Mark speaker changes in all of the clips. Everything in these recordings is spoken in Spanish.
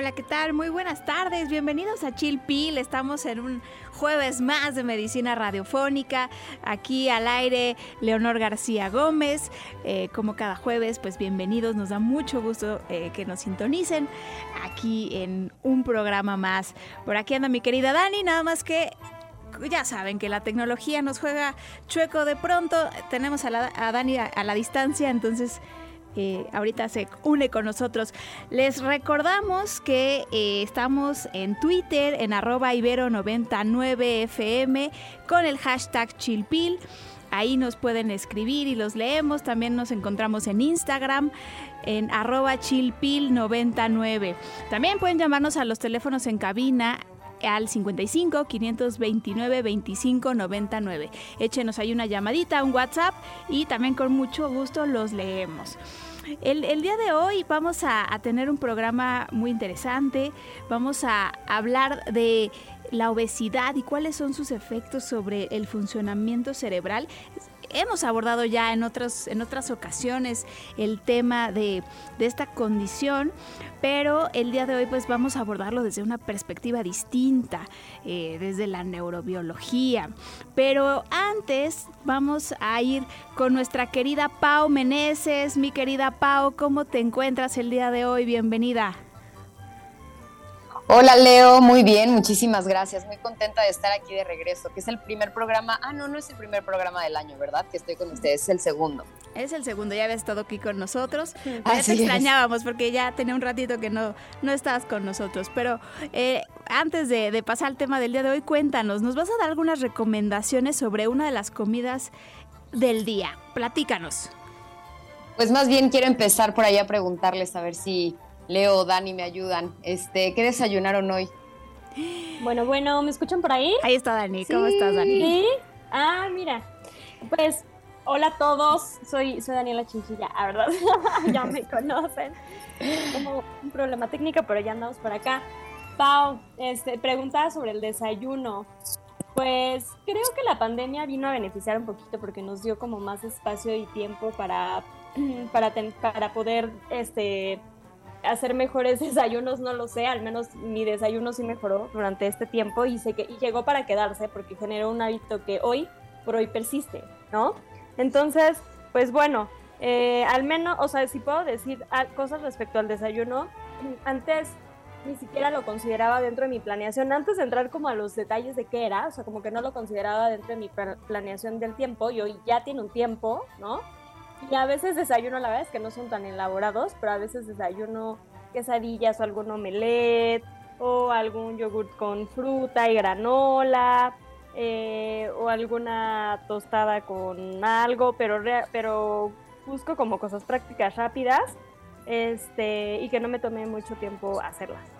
Speaker 1: Hola, ¿qué tal? Muy buenas tardes. Bienvenidos a Chill Pill. Estamos en un jueves más de medicina radiofónica. Aquí al aire, Leonor García Gómez. Eh, como cada jueves, pues bienvenidos. Nos da mucho gusto eh, que nos sintonicen aquí en un programa más. Por aquí anda mi querida Dani, nada más que ya saben que la tecnología nos juega chueco de pronto. Tenemos a, Dani a la distancia, entonces ahorita se une con nosotros. Les recordamos que eh, estamos en Twitter, en arroba ibero99fm, con el hashtag chilpil. Ahí nos pueden escribir y los leemos. También nos encontramos en Instagram en arroba chilpil99. También pueden llamarnos a los teléfonos en cabina al 55 529 25 99. Échenos ahí una llamadita, un WhatsApp y también con mucho gusto los leemos. El, día de hoy vamos a tener un programa muy interesante. Vamos a hablar de la obesidad y cuáles son sus efectos sobre el funcionamiento cerebral hemos abordado ya en otras, en otras ocasiones el tema de, de, esta condición, pero el día de hoy pues vamos a abordarlo desde una perspectiva distinta, eh, desde la neurobiología. Pero antes vamos a ir con nuestra querida Pau Meneses. Mi querida Pau, ¿cómo te encuentras el día de hoy? Bienvenida.
Speaker 2: Hola Leo, muy bien, muchísimas gracias. Muy contenta de estar aquí de regreso, que es el primer programa. Ah, no, no es el primer programa del año, ¿verdad? Que estoy con ustedes, es el segundo.
Speaker 1: Es el segundo, ya habías estado aquí con nosotros. Ya te extrañábamos es. porque ya tenía un ratito que no, no estabas con nosotros. Pero eh, antes de, de pasar al tema del día de hoy, cuéntanos, ¿nos vas a dar algunas recomendaciones sobre una de las comidas del día? Platícanos.
Speaker 2: Pues más bien quiero empezar por ahí a preguntarles a ver si Leo Dani me ayudan. Este, ¿qué desayunaron hoy?
Speaker 3: Bueno, bueno, ¿me escuchan por ahí?
Speaker 1: Ahí está Dani. ¿Cómo sí. estás, Dani?
Speaker 3: ¿Sí? Ah, mira. Pues, hola a todos. Soy, soy Daniela Chinchilla, la verdad. ya me conocen. Como un problema técnico, pero ya andamos por acá. Pau, este, preguntaba sobre el desayuno. Pues creo que la pandemia vino a beneficiar un poquito porque nos dio como más espacio y tiempo para, para, ten, para poder este, hacer mejores desayunos, no lo sé, al menos mi desayuno sí mejoró durante este tiempo y, sé que, y llegó para quedarse porque generó un hábito que hoy por hoy persiste, ¿no? Entonces, pues bueno, eh, al menos, o sea, si puedo decir cosas respecto al desayuno, antes ni siquiera lo consideraba dentro de mi planeación, antes de entrar como a los detalles de qué era, o sea, como que no lo consideraba dentro de mi planeación del tiempo y hoy ya tiene un tiempo, ¿no? Y a veces desayuno, la verdad es que no son tan elaborados, pero a veces desayuno quesadillas o algún omelette o algún yogurt con fruta y granola eh, o alguna tostada con algo, pero, pero busco como cosas prácticas rápidas este, y que no me tome mucho tiempo hacerlas.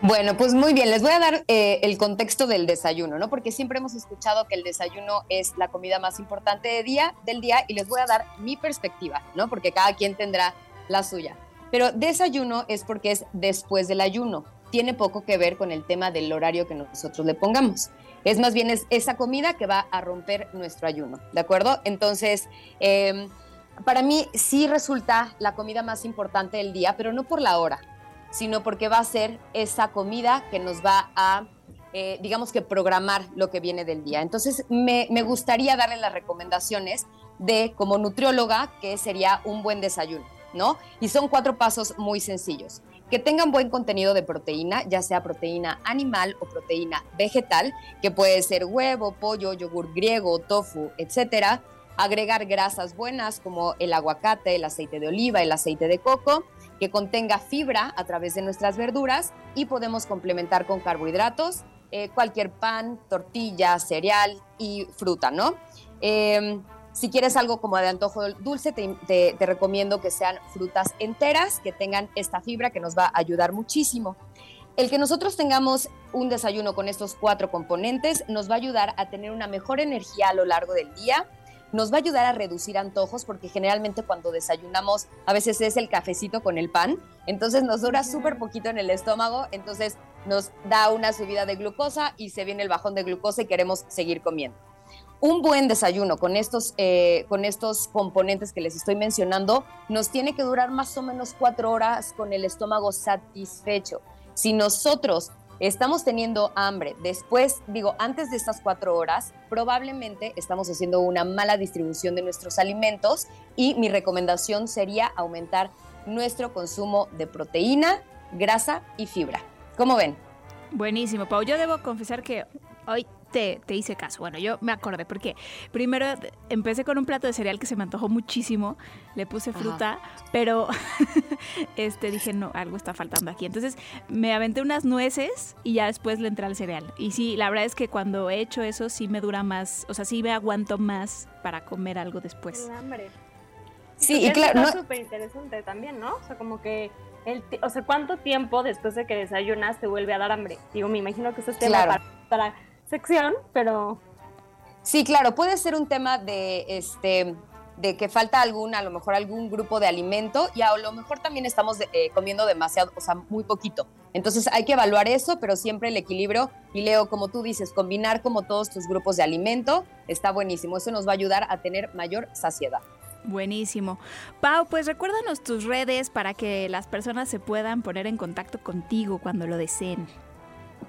Speaker 2: Bueno, pues muy bien, les voy a dar eh, el contexto del desayuno, ¿no? Porque siempre hemos escuchado que el desayuno es la comida más importante día, del día y les voy a dar mi perspectiva, ¿no? Porque cada quien tendrá la suya. Pero desayuno es porque es después del ayuno. Tiene poco que ver con el tema del horario que nosotros le pongamos. Es más bien es esa comida que va a romper nuestro ayuno, ¿de acuerdo? Entonces, eh, para mí sí resulta la comida más importante del día, pero no por la hora sino porque va a ser esa comida que nos va a, eh, digamos que, programar lo que viene del día. Entonces, me, me, gustaría darle las recomendaciones de, como nutrióloga, que sería un buen desayuno, ¿no? Y son cuatro pasos muy sencillos. Que tengan buen contenido de proteína, ya sea proteína animal o proteína vegetal, que puede ser huevo, pollo, yogur griego, tofu, etcétera. Agregar grasas buenas como el aguacate, el aceite de oliva, el aceite de coco que contenga fibra a través de nuestras verduras y podemos complementar con carbohidratos, eh, cualquier pan, tortilla, cereal y fruta, ¿no? Eh, si quieres algo como de antojo dulce, te, te, recomiendo que sean frutas enteras, que tengan esta fibra que nos va a ayudar muchísimo. El que nosotros tengamos un desayuno con estos cuatro componentes nos va a ayudar a tener una mejor energía a lo largo del día, nos va a ayudar a reducir antojos porque generalmente cuando desayunamos a veces es el cafecito con el pan, entonces nos dura súper poquito en el estómago, entonces nos da una subida de glucosa y se viene el bajón de glucosa y queremos seguir comiendo. Un buen desayuno con estos, eh, con estos componentes que les estoy mencionando nos tiene que durar más o menos cuatro horas con el estómago satisfecho. Si nosotros estamos teniendo hambre después, digo, antes de estas cuatro horas, probablemente estamos haciendo una mala distribución de nuestros alimentos y mi recomendación sería aumentar nuestro consumo de proteína, grasa y fibra. ¿Cómo ven?
Speaker 1: Buenísimo, Pau. Yo debo confesar que hoy te, hice caso. Bueno, yo me acordé porque primero empecé con un plato de cereal que se me antojó muchísimo, le puse fruta, pero este dije, no, algo está faltando aquí. Entonces me aventé unas nueces y ya después le entré al cereal. Y sí, la verdad es que cuando he hecho eso sí me dura más, o sea, sí me aguanto más para comer algo después.
Speaker 3: hambre.
Speaker 2: Sí, y claro,
Speaker 3: no... súper interesante también, ¿no? O sea, como que el o sea, ¿cuánto tiempo después de que desayunas te vuelve a dar hambre? Digo, me imagino que eso es tema para sección, pero...
Speaker 2: Sí, claro, puede ser un tema de, este, de que falta algún, a lo mejor algún grupo de alimento y a lo mejor también estamos eh, comiendo demasiado, o sea, muy poquito. Entonces hay que evaluar eso, pero siempre el equilibrio, y Leo, como tú dices, combinar como todos tus grupos de alimento está buenísimo. Eso nos va a ayudar a tener mayor saciedad.
Speaker 1: Buenísimo. Pau, pues recuérdanos tus redes para que las personas se puedan poner en contacto contigo cuando lo deseen.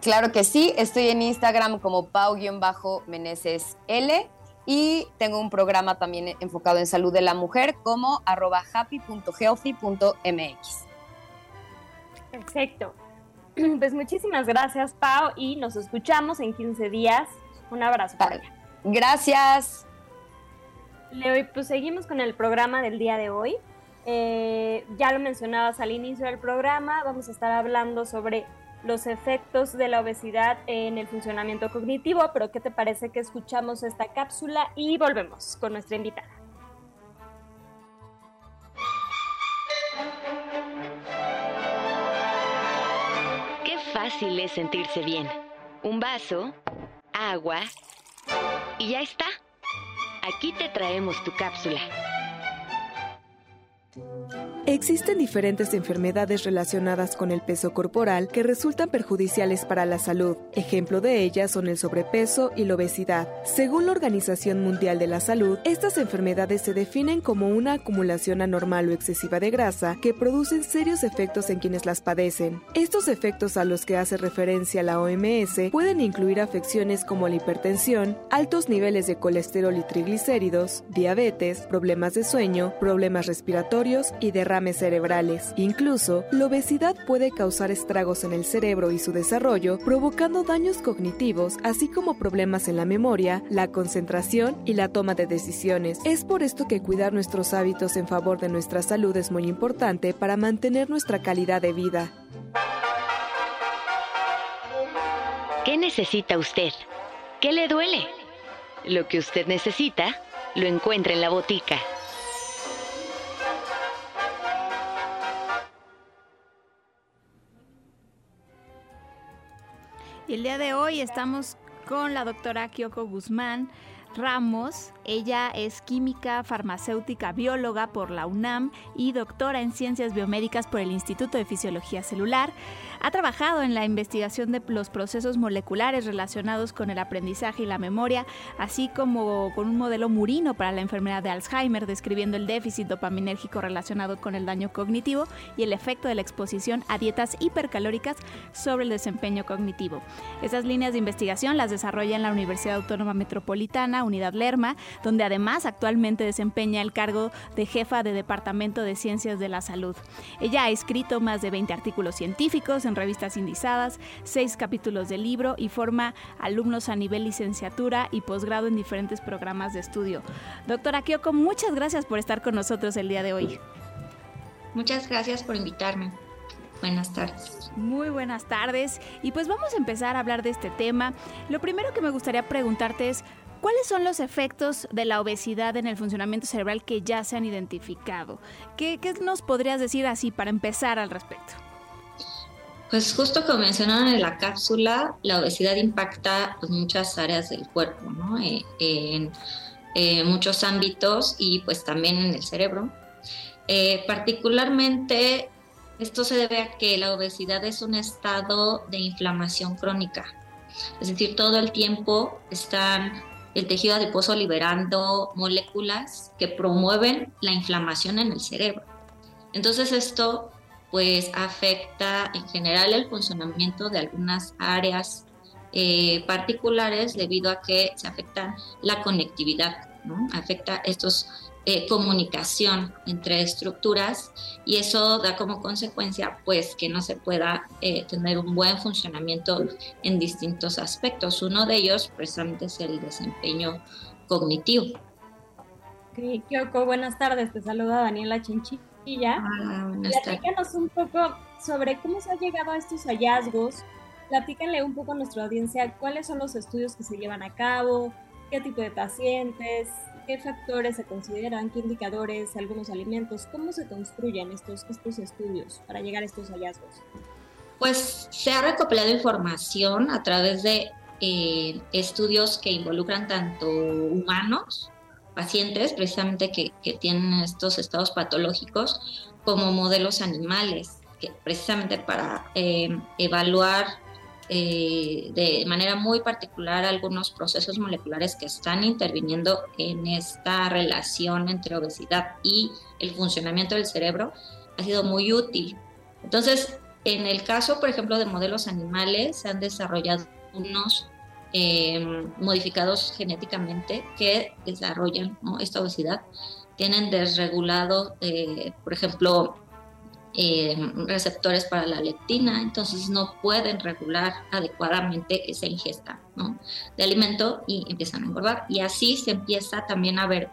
Speaker 2: Claro que sí, estoy en Instagram como pau-meneses L y tengo un programa también enfocado en salud de la mujer como arroba happy.healthy.mx.
Speaker 3: Perfecto. Pues muchísimas gracias, Pau, y nos escuchamos en 15 días. Un abrazo. Vale.
Speaker 2: Gracias.
Speaker 3: Leo, pues seguimos con el programa del día de hoy. Eh, ya lo mencionabas al inicio del programa, vamos a estar hablando sobre los efectos de la obesidad en el funcionamiento cognitivo, pero ¿qué te parece que escuchamos esta cápsula y volvemos con nuestra invitada?
Speaker 4: Qué fácil es sentirse bien. Un vaso, agua y ya está. Aquí te traemos tu cápsula.
Speaker 5: Existen diferentes enfermedades relacionadas con el peso corporal que resultan perjudiciales para la salud. Ejemplo de ellas son el sobrepeso y la obesidad. Según la Organización Mundial de la Salud, estas enfermedades se definen como una acumulación anormal o excesiva de grasa que producen serios efectos en quienes las padecen. Estos efectos a los que hace referencia la OMS pueden incluir afecciones como la hipertensión, altos niveles de colesterol y triglicéridos, diabetes, problemas de sueño, problemas respiratorios y derrames cerebrales. Incluso, la obesidad puede causar estragos en el cerebro y su desarrollo, provocando daños cognitivos, así como problemas en la memoria, la concentración y la toma de decisiones. Es por esto que cuidar nuestros hábitos en favor de nuestra salud es muy importante para mantener nuestra calidad de vida.
Speaker 4: ¿Qué necesita usted? ¿Qué le duele? Lo que usted necesita lo encuentra en la botica.
Speaker 1: Y el día de hoy estamos con la doctora Kyoko Guzmán Ramos. Ella es química, farmacéutica, bióloga por la UNAM y doctora en ciencias biomédicas por el Instituto de Fisiología Celular. Ha trabajado en la investigación de los procesos moleculares relacionados con el aprendizaje y la memoria, así como con un modelo murino para la enfermedad de Alzheimer, describiendo el déficit dopaminérgico relacionado con el daño cognitivo y el efecto de la exposición a dietas hipercalóricas sobre el desempeño cognitivo. Estas líneas de investigación las desarrolla en la Universidad Autónoma Metropolitana, Unidad Lerma, donde además actualmente desempeña el cargo de jefa de Departamento de Ciencias de la Salud. Ella ha escrito más de 20 artículos científicos, en revistas indizadas, seis capítulos de libro y forma alumnos a nivel licenciatura y posgrado en diferentes programas de estudio. Doctora Kyoko, muchas gracias por estar con nosotros el día de hoy.
Speaker 6: Muchas gracias por invitarme. Buenas tardes.
Speaker 1: Muy buenas tardes. Y pues vamos a empezar a hablar de este tema. Lo primero que me gustaría preguntarte es, ¿Cuáles son los efectos de la obesidad en el funcionamiento cerebral que ya se han identificado? ¿Qué, qué nos podrías decir así para empezar al respecto?
Speaker 6: Pues justo como mencionaron en la cápsula, la obesidad impacta pues, muchas áreas del cuerpo, ¿no? Eh, en eh, muchos ámbitos y pues también en el cerebro. Eh, particularmente esto se debe a que la obesidad es un estado de inflamación crónica, es decir, todo el tiempo están el tejido adiposo liberando moléculas que promueven la inflamación en el cerebro. Entonces esto pues afecta en general el funcionamiento de algunas áreas eh, particulares debido a que se afecta la conectividad, afecta estos eh, comunicación entre estructuras y eso da como consecuencia pues que no se pueda eh, tener un buen funcionamiento en distintos aspectos. Uno de ellos precisamente es el desempeño cognitivo.
Speaker 3: Okay, Kyoko, buenas tardes, te saluda Daniela Chinchilla.
Speaker 6: Ah,
Speaker 3: Platícanos un poco sobre cómo se ha llegado a estos hallazgos. Platícanle un poco a nuestra audiencia cuáles son los estudios que se llevan a cabo, qué tipo de pacientes, qué factores se consideran, qué indicadores, algunos alimentos, cómo se construyen estos, estos estudios para llegar a estos hallazgos.
Speaker 6: Pues se ha recopilado información a través de eh, estudios que involucran tanto humanos, pacientes precisamente que, que tienen estos estados patológicos, como modelos animales, que precisamente para eh, evaluar eh, de manera muy particular algunos procesos moleculares que están interviniendo en esta relación entre obesidad y el funcionamiento del cerebro ha sido muy útil. Entonces, en el caso, por ejemplo, de modelos animales, se han desarrollado unos em, modificados genéticamente que desarrollan esta obesidad. Tienen desregulado, eh, por ejemplo, eh, receptores para la leptina, entonces no pueden regular adecuadamente esa ingesta de alimento y empiezan a engordar. Y así se empieza también a ver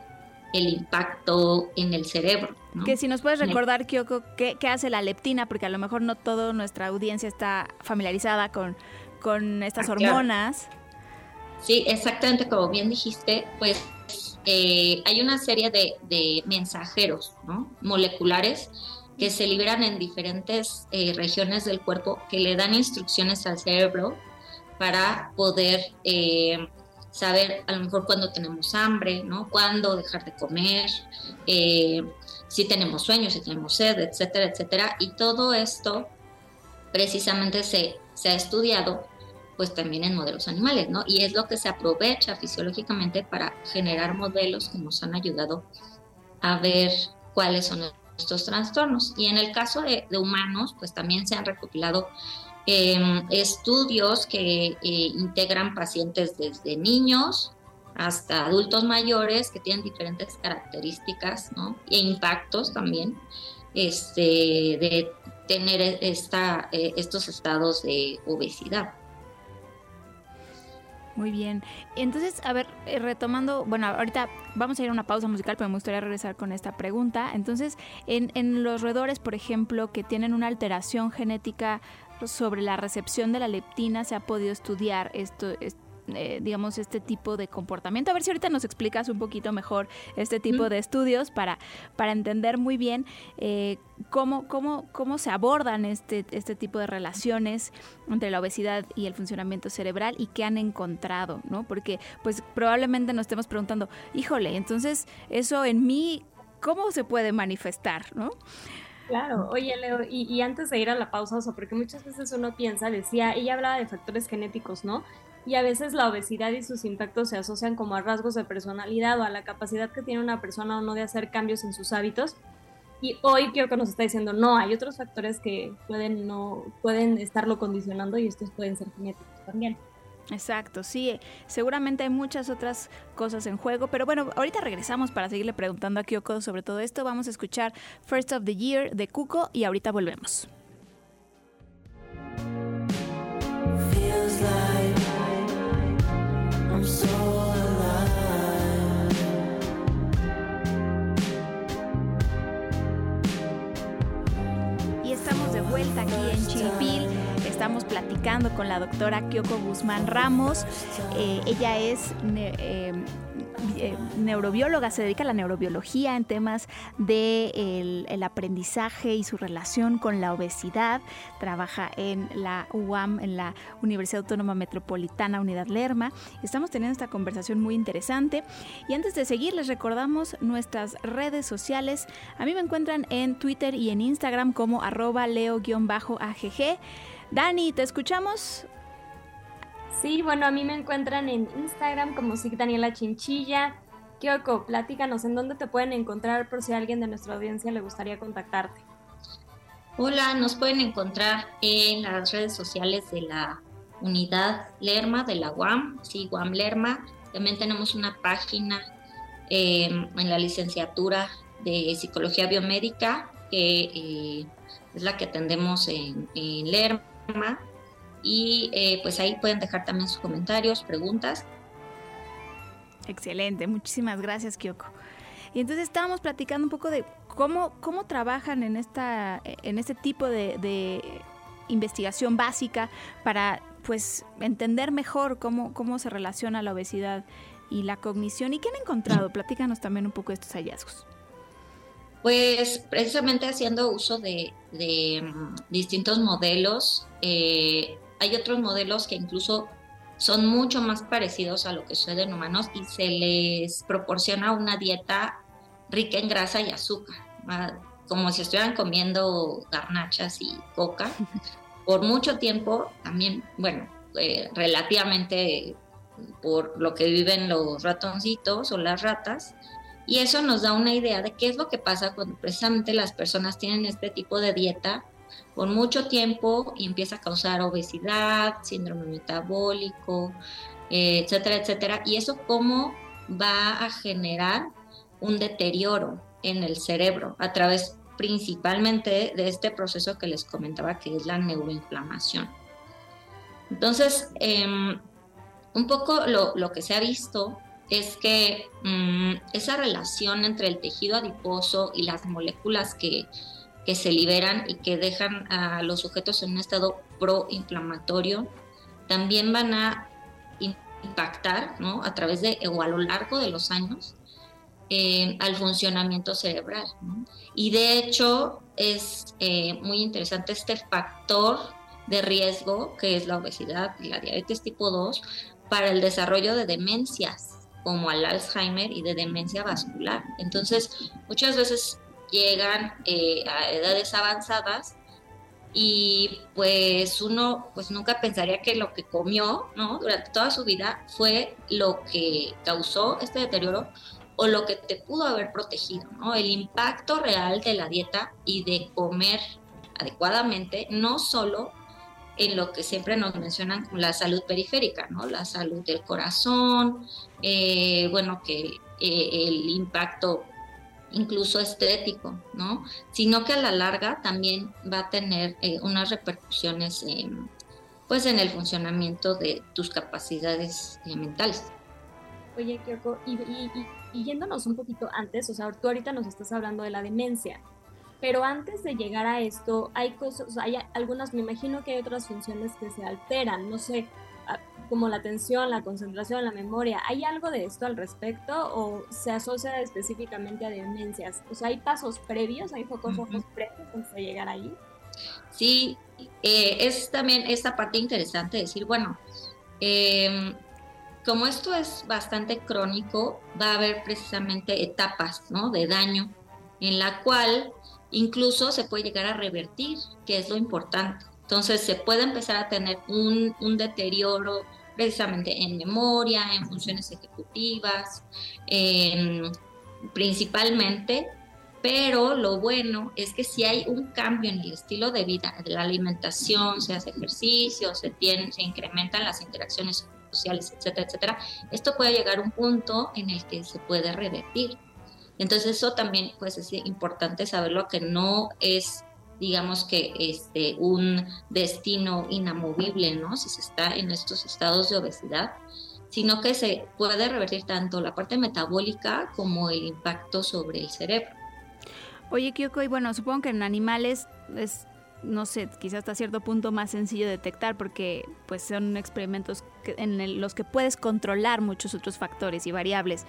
Speaker 6: el impacto en el cerebro.
Speaker 1: Que si nos puedes recordar, Kyoko, ¿qué, ¿qué, hace la leptina? Porque a lo mejor no toda nuestra audiencia está familiarizada con, con estas ah, hormonas.
Speaker 6: Sí, exactamente como bien dijiste, pues eh, hay una serie de, de mensajeros moleculares que se liberan en diferentes eh, regiones del cuerpo que le dan instrucciones al cerebro para poder eh, saber a lo mejor cuándo tenemos hambre, ¿no? Cuándo dejar de comer, eh, si tenemos sueño, si tenemos sed, etcétera, etcétera. Y todo esto precisamente se, se ha estudiado pues también en modelos animales, ¿no? Y es lo que se aprovecha fisiológicamente para generar modelos que nos han ayudado a ver cuáles son estos trastornos. Y en el caso de, humanos, pues también se han recopilado em, estudios que eh, integran pacientes desde niños hasta adultos mayores que tienen diferentes características e impactos también este, de tener esta, eh, estos estados de obesidad.
Speaker 1: Muy bien. Entonces, a ver, eh, retomando, bueno, ahorita vamos a ir a una pausa musical, pero me gustaría regresar con esta pregunta. Entonces, en, en los roedores, por ejemplo, que tienen una alteración genética sobre la recepción de la leptina, se ha podido estudiar esto, esto eh, digamos, este tipo de comportamiento. A ver si ahorita nos explicas un poquito mejor este tipo de estudios para, para entender muy bien eh, cómo, cómo, cómo se abordan este, este tipo de relaciones entre la obesidad y el funcionamiento cerebral y qué han encontrado, ¿no? Porque pues probablemente nos estemos preguntando, híjole, entonces eso en mí, ¿cómo se puede manifestar, ¿no?
Speaker 3: Claro, oye Leo, y, y, antes de ir a la pausa, o sea, porque muchas veces uno piensa, decía, ella hablaba de factores genéticos, ¿no? Y a veces la obesidad y sus impactos se asocian como a rasgos de personalidad o a la capacidad que tiene una persona o no de hacer cambios en sus hábitos. Y hoy creo que nos está diciendo, no, hay otros factores que pueden, no, pueden estarlo condicionando y estos pueden ser genéticos también.
Speaker 1: Exacto, sí, seguramente hay muchas otras cosas en juego, pero bueno, ahorita regresamos para seguirle preguntando a Kyoko sobre todo esto. Vamos a escuchar First of the Year de Cuco y ahorita volvemos. Estamos de vuelta aquí en Chilpil. Estamos platicando con la doctora Kyoko Guzmán Ramos. Eh, ella es eh, eh, neurobióloga, se dedica a la neurobiología en temas de el, aprendizaje y su relación con la obesidad. Trabaja en la UAM, en la Universidad Autónoma Metropolitana Unidad Lerma. Estamos teniendo esta conversación muy interesante. Y antes de seguir, les recordamos nuestras redes sociales. A mí me encuentran en Twitter y en Instagram como arroba leo-agg. Dani, ¿te escuchamos?
Speaker 3: Sí, bueno, a mí me encuentran en Instagram como Sig Daniela Chinchilla. Kyoko, platícanos en dónde te pueden encontrar por si a alguien de nuestra audiencia le gustaría contactarte.
Speaker 6: Hola, nos pueden encontrar en las redes sociales de la unidad Lerma de la UAM, sí, UAM Lerma. También tenemos una página em, en la licenciatura de Psicología Biomédica, que eh, es la que atendemos en, en Lerma y eh, pues ahí pueden dejar también sus comentarios, preguntas.
Speaker 1: Excelente, muchísimas gracias Kyoko. Y entonces estábamos platicando un poco de cómo, cómo trabajan en, esta, en este tipo de, investigación básica para pues entender mejor cómo, cómo se relaciona la obesidad y la cognición. ¿Y qué han encontrado? Platícanos también un poco de estos hallazgos.
Speaker 6: Pues precisamente haciendo uso de, mm, distintos modelos, eh, hay otros modelos que incluso son mucho más parecidos a lo que sucede en humanos y se les proporciona una dieta rica en grasa y azúcar, como si estuvieran comiendo garnachas y coca. Por mucho tiempo, también, bueno, eh, relativamente por lo que viven los ratoncitos o las ratas, y eso nos da una idea de qué es lo que pasa cuando precisamente las personas tienen este tipo de dieta por mucho tiempo y empieza a causar obesidad, síndrome metabólico, eh, etcétera, etcétera. Y eso cómo va a generar un deterioro en el cerebro a través principalmente de este proceso que les comentaba que es la neuroinflamación. Entonces, em, un poco lo, que se ha visto es que mm, esa relación entre el tejido adiposo y las moléculas que que se liberan y que dejan a los sujetos en un estado proinflamatorio, también van a impactar ¿no? a través de o a lo largo de los años eh, al funcionamiento cerebral. Y de hecho es eh, muy interesante este factor de riesgo que es la obesidad y la diabetes tipo 2 para el desarrollo de demencias como al Alzheimer y de demencia vascular. Entonces, muchas veces llegan eh, a edades avanzadas y pues uno pues nunca pensaría que lo que comió ¿no? durante toda su vida fue lo que causó este deterioro o lo que te pudo haber protegido, ¿no? El impacto real de la dieta y de comer adecuadamente, no solo en lo que siempre nos mencionan como la salud periférica, ¿no? La salud del corazón, eh, bueno, que eh, el impacto incluso estético, ¿no? Sino que a la larga también va a tener eh, unas repercusiones pues en el funcionamiento de tus capacidades eh, mentales.
Speaker 3: Oye, Kyoko, y, y, yéndonos un poquito antes, o sea, tú ahorita nos estás hablando de la demencia, pero antes de llegar a esto, hay cosas, hay algunas, me imagino que hay otras funciones que se alteran, no sé, como la atención, la concentración, la memoria. ¿Hay algo de esto al respecto o se asocia específicamente a demencias? O sea, ¿hay pasos previos, hay focos rojos previos antes de llegar ahí?
Speaker 6: Sí, eh, es también esta parte interesante decir, bueno, em, como esto es bastante crónico, va a haber precisamente etapas ¿no? de daño en la cual incluso se puede llegar a revertir, que es lo importante. Entonces se puede empezar a tener un, deterioro precisamente en memoria, en funciones ejecutivas, principalmente, pero lo bueno es que si hay un cambio en el estilo de vida, de la alimentación, se hace ejercicio, se, tiene, se incrementan las interacciones sociales, etcétera, etcétera, esto puede llegar a un punto en el que se puede revertir. Entonces eso también pues es importante saberlo que no es digamos que este, un destino inamovible, ¿no? Si se está en estos estados de obesidad, sino que se puede revertir tanto la parte metabólica como el impacto sobre el cerebro.
Speaker 1: Oye, Kyoko, y bueno, supongo que en animales es no sé, quizás hasta cierto punto más sencillo de detectar porque pues son experimentos en los que puedes controlar muchos otros factores y variables.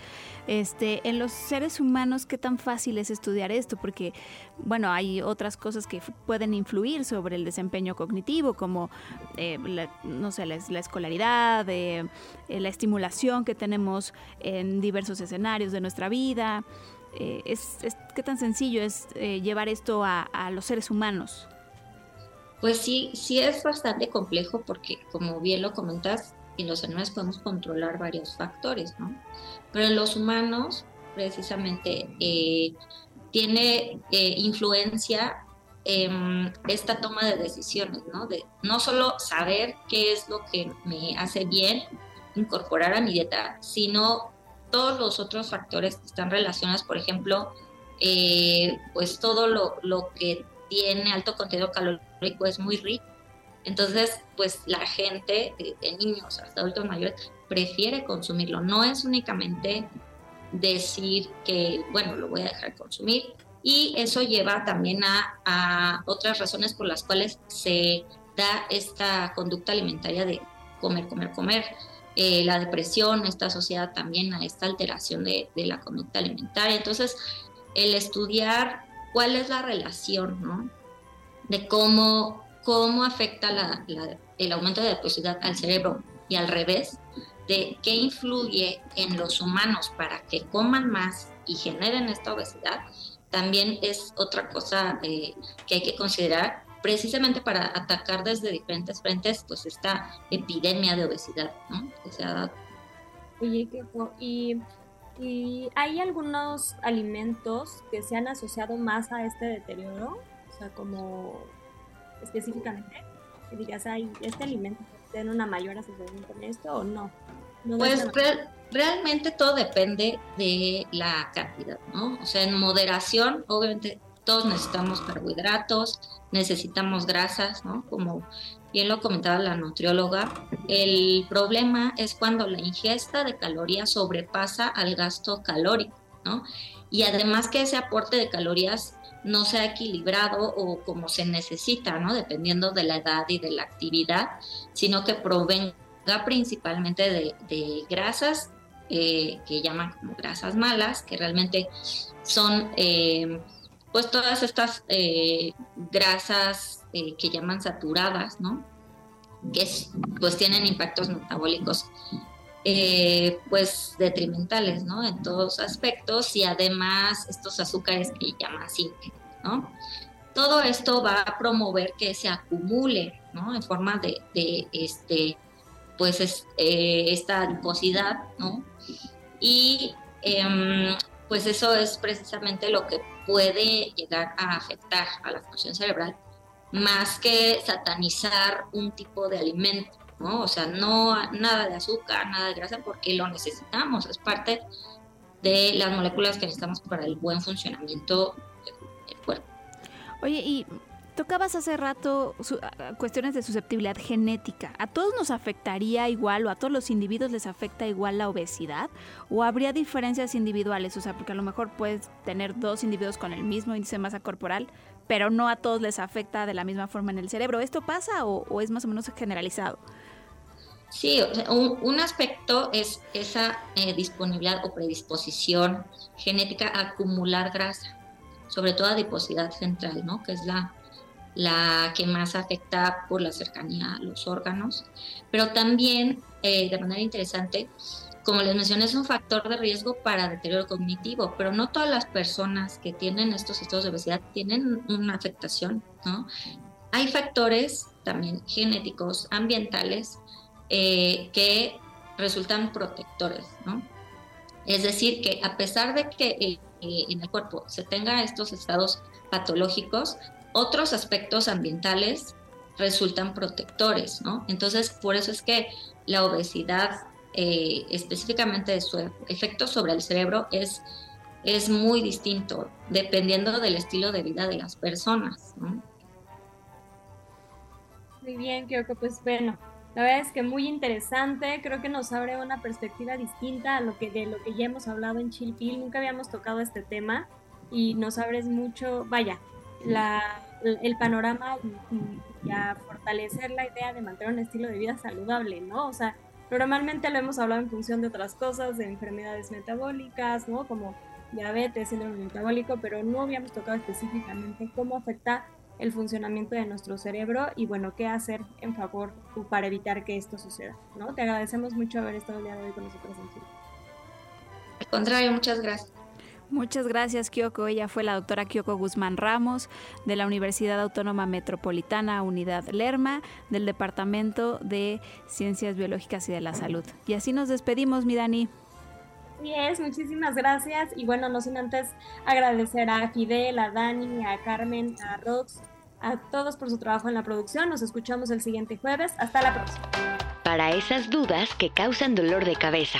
Speaker 1: Este, en los seres humanos, ¿qué tan fácil es estudiar esto? Porque, bueno, hay otras cosas que pueden influir sobre el desempeño cognitivo, como, eh, no sé, la, escolaridad, eh, la estimulación que tenemos en diversos escenarios de nuestra vida. Eh, es, ¿Qué tan sencillo es llevar esto a los seres humanos?
Speaker 6: Pues sí, sí es bastante complejo porque, como bien lo comentas, en los animales podemos controlar varios factores, ¿no? Pero en los humanos, precisamente, eh, tiene eh, influencia esta toma de decisiones, ¿no? De no solo saber qué es lo que me hace bien incorporar a mi dieta, sino todos los otros factores que están relacionados, por ejemplo, eh, pues todo lo, lo que tiene alto contenido calórico es muy rico. Entonces, pues la gente, de, niños hasta adultos mayores, prefiere consumirlo. No es únicamente decir que, bueno, lo voy a dejar consumir. Y eso lleva también a, otras razones por las cuales se da esta conducta alimentaria de comer, comer, comer. Eh, la depresión está asociada también a esta alteración de, de la conducta alimentaria. Entonces, el estudiar cuál es la relación, ¿no? De cómo, cómo afecta la, el aumento de la obesidad al cerebro y al revés, de qué influye en los humanos para que coman más y generen esta obesidad, también es otra cosa eh, que hay que considerar precisamente para atacar desde diferentes frentes pues esta epidemia de obesidad ¿no? que se ha.
Speaker 3: Oye, y ¿Y hay algunos alimentos que se han asociado más a este deterioro? O sea, como específicamente, que digas, hay este alimento tiene una mayor asociación con esto o no.
Speaker 6: pues realmente todo depende de la cantidad, ¿no? O sea, en moderación, obviamente todos necesitamos carbohidratos, necesitamos grasas, ¿no? Como bien lo comentaba la nutrióloga, el problema es cuando la ingesta de calorías sobrepasa al gasto calórico, ¿no? Y además que ese aporte de calorías no sea equilibrado o como se necesita, ¿no? Dependiendo de la edad y de la actividad, sino que provenga principalmente de, grasas eh, que llaman como grasas malas, que realmente son eh, pues todas estas eh, grasas eh, que llaman saturadas, ¿no? Que pues tienen impactos metabólicos eh, pues detrimentales, ¿no? En todos aspectos y además estos azúcares que llaman zinc, ¿no? Todo esto va a promover que se acumule, ¿no? En forma de, este, pues esta adiposidad, ¿no? Y em, pues eso es precisamente lo que puede llegar a afectar a la función cerebral, más que satanizar un tipo de alimento, ¿no? O sea, no nada de azúcar, nada de grasa, porque lo necesitamos, es parte de las moléculas que necesitamos para el buen funcionamiento del cuerpo.
Speaker 1: Oye, y Tocabas hace rato cuestiones de susceptibilidad genética. ¿A todos nos afectaría igual o a todos los individuos les afecta igual la obesidad? ¿O habría diferencias individuales? O sea, porque a lo mejor puedes tener dos individuos con el mismo índice de masa corporal, pero no a todos les afecta de la misma forma en el cerebro. ¿Esto pasa o, es más o menos generalizado?
Speaker 6: Sí, un, aspecto es esa eh, disponibilidad o predisposición genética a acumular grasa, sobre todo adiposidad central, ¿no? Que es la la que más afecta por la cercanía a los órganos, pero también, eh, de manera interesante, como les mencioné, es un factor de riesgo para deterioro cognitivo, pero no todas las personas que tienen estos estados de obesidad tienen una afectación, ¿no? Hay factores también genéticos, ambientales, eh, que resultan protectores, ¿no? Es decir, que a pesar de que eh, en el cuerpo se tenga estos estados patológicos, otros aspectos ambientales resultan protectores, ¿no? Entonces, por eso es que la obesidad, eh, específicamente de su efecto sobre el cerebro, es, es muy distinto dependiendo del estilo de vida de las personas, ¿no?
Speaker 3: Muy bien, creo que pues bueno, la verdad es que muy interesante, creo que nos abre una perspectiva distinta a lo que de lo que ya hemos hablado en Chilpil, nunca habíamos tocado este tema y nos abres mucho, vaya, la el, panorama y, a fortalecer la idea de mantener un estilo de vida saludable, ¿no? O sea, normalmente lo hemos hablado en función de otras cosas, de enfermedades metabólicas, ¿no? Como diabetes, síndrome metabólico, pero no habíamos tocado específicamente cómo afecta el funcionamiento de nuestro cerebro y bueno, qué hacer en favor para evitar que esto suceda, ¿no? Te agradecemos mucho haber estado el día de hoy con nosotros en Chile.
Speaker 6: Al contrario, muchas gracias.
Speaker 1: Muchas gracias, Kyoko. Ella fue la doctora Kyoko Guzmán Ramos de la Universidad Autónoma Metropolitana Unidad Lerma del Departamento de Ciencias Biológicas y de la Salud. Y así nos despedimos, mi Dani.
Speaker 3: Sí es, muchísimas gracias. Y bueno, no sin antes agradecer a Fidel, a Dani, a Carmen, a Rox, a todos por su trabajo en la producción. Nos escuchamos el siguiente jueves. Hasta la próxima.
Speaker 4: Para esas dudas que causan dolor de cabeza,